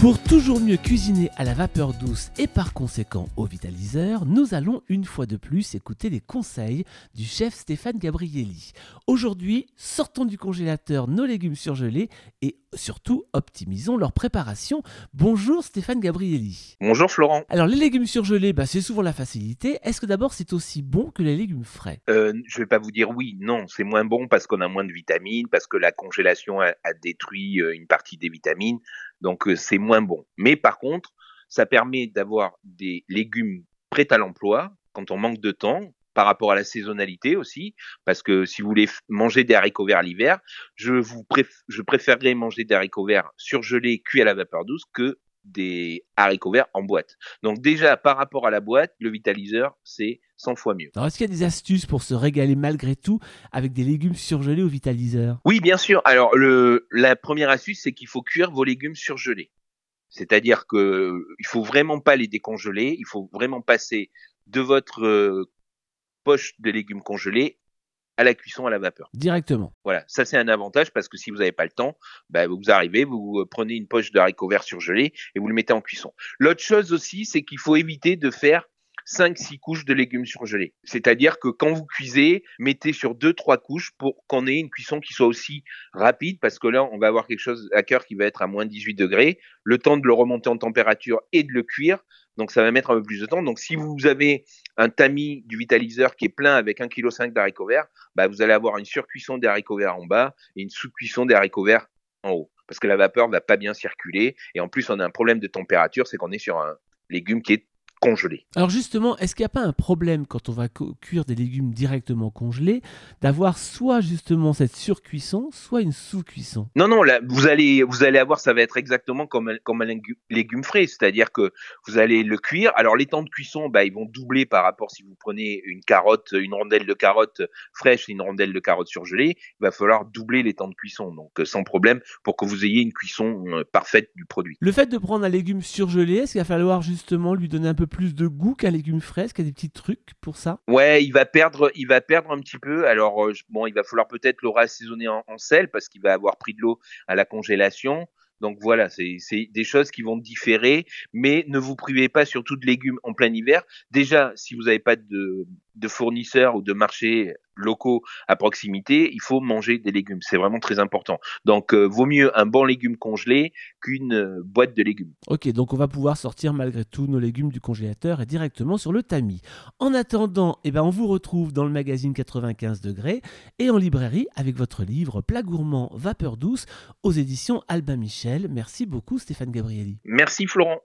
Pour toujours mieux cuisiner à la vapeur douce et par conséquent au vitaliseur, nous allons une fois de plus écouter les conseils du chef Stéphane Gabrielli. Aujourd'hui, sortons du congélateur nos légumes surgelés et surtout optimisons leur préparation. Bonjour Stéphane Gabrielli. Bonjour Florent. Alors les légumes surgelés, bah, c'est souvent la facilité. Est-ce que d'abord c'est aussi bon que les légumes frais? Euh, Je vais pas vous dire oui, non, c'est moins bon parce qu'on a moins de vitamines, parce que la congélation a, détruit euh, une partie des vitamines, donc euh, c'est moins bon. Mais par contre, ça permet d'avoir des légumes prêts à l'emploi quand on manque de temps, par rapport à la saisonnalité aussi, parce que si vous voulez manger des haricots verts l'hiver, je vous je préférerais manger des haricots verts surgelés, cuits à la vapeur douce, que des haricots verts en boîte. Donc déjà, par rapport à la boîte, le vitaliseur, c'est 100 fois mieux. Alors, est-ce qu'il y a des astuces pour se régaler malgré tout avec des légumes surgelés au vitaliseur? Oui, bien sûr. Alors, le, la première astuce, c'est qu'il faut cuire vos légumes surgelés. C'est-à-dire que il faut vraiment pas les décongeler, il faut vraiment passer de votre euh, poche de légumes congelés à la cuisson à la vapeur. Directement. Voilà, ça c'est un avantage parce que si vous n'avez pas le temps, bah, vous arrivez, vous prenez une poche de haricots verts surgelés et vous le mettez en cuisson. L'autre chose aussi, c'est qu'il faut éviter de faire 5-6 couches de légumes surgelés. C'est-à-dire que quand vous cuisez, mettez sur 2-3 couches pour qu'on ait une cuisson qui soit aussi rapide, parce que là, on va avoir quelque chose à cœur qui va être à moins 18 degrés, le temps de le remonter en température et de le cuire. Donc ça va mettre un peu plus de temps. Donc si vous avez un tamis du vitaliseur qui est plein avec 1,5 kg d'haricots verts, bah, vous allez avoir une surcuisson des haricots verts en bas et une sous-cuisson des haricots verts en haut. Parce que la vapeur va pas bien circuler. Et en plus, on a un problème de température, c'est qu'on est sur un légume qui est Alors justement, est-ce qu'il n'y a pas un problème quand on va cuire des légumes directement congelés d'avoir soit justement cette surcuisson, soit une sous-cuisson? Non, non, là, vous allez, vous allez avoir, ça va être exactement comme, comme un légume frais, c'est-à-dire que vous allez le cuire. Alors les temps de cuisson, bah, ils vont doubler par rapport si vous prenez une carotte, une rondelle de carotte fraîche et une rondelle de carotte surgelée, il va falloir doubler les temps de cuisson, donc euh, sans problème pour que vous ayez une cuisson euh, parfaite du produit. Le fait de prendre un légume surgelé, est-ce qu'il va falloir justement lui donner un peu plus de goût qu'un légume frais a des petits trucs pour ça? Ouais, il va perdre, il va perdre un petit peu. Alors euh, bon, il va falloir peut-être le assaisonner en, en sel parce qu'il va avoir pris de l'eau à la congélation. Donc voilà, c'est des choses qui vont différer, mais ne vous privez pas surtout de légumes en plein hiver. Déjà, si vous n'avez pas de, de fournisseurs ou de marchés locaux à proximité, il faut manger des légumes. C'est vraiment très important. Donc, euh, vaut mieux un bon légume congelé qu'une euh, boîte de légumes. Ok, donc on va pouvoir sortir malgré tout nos légumes du congélateur et directement sur le tamis. En attendant, eh ben, on vous retrouve dans le magazine 95 degrés et en librairie avec votre livre Plat gourmand, vapeur douce aux éditions Albin Michel. Merci beaucoup Stéphane Gabrielli. Merci Florent.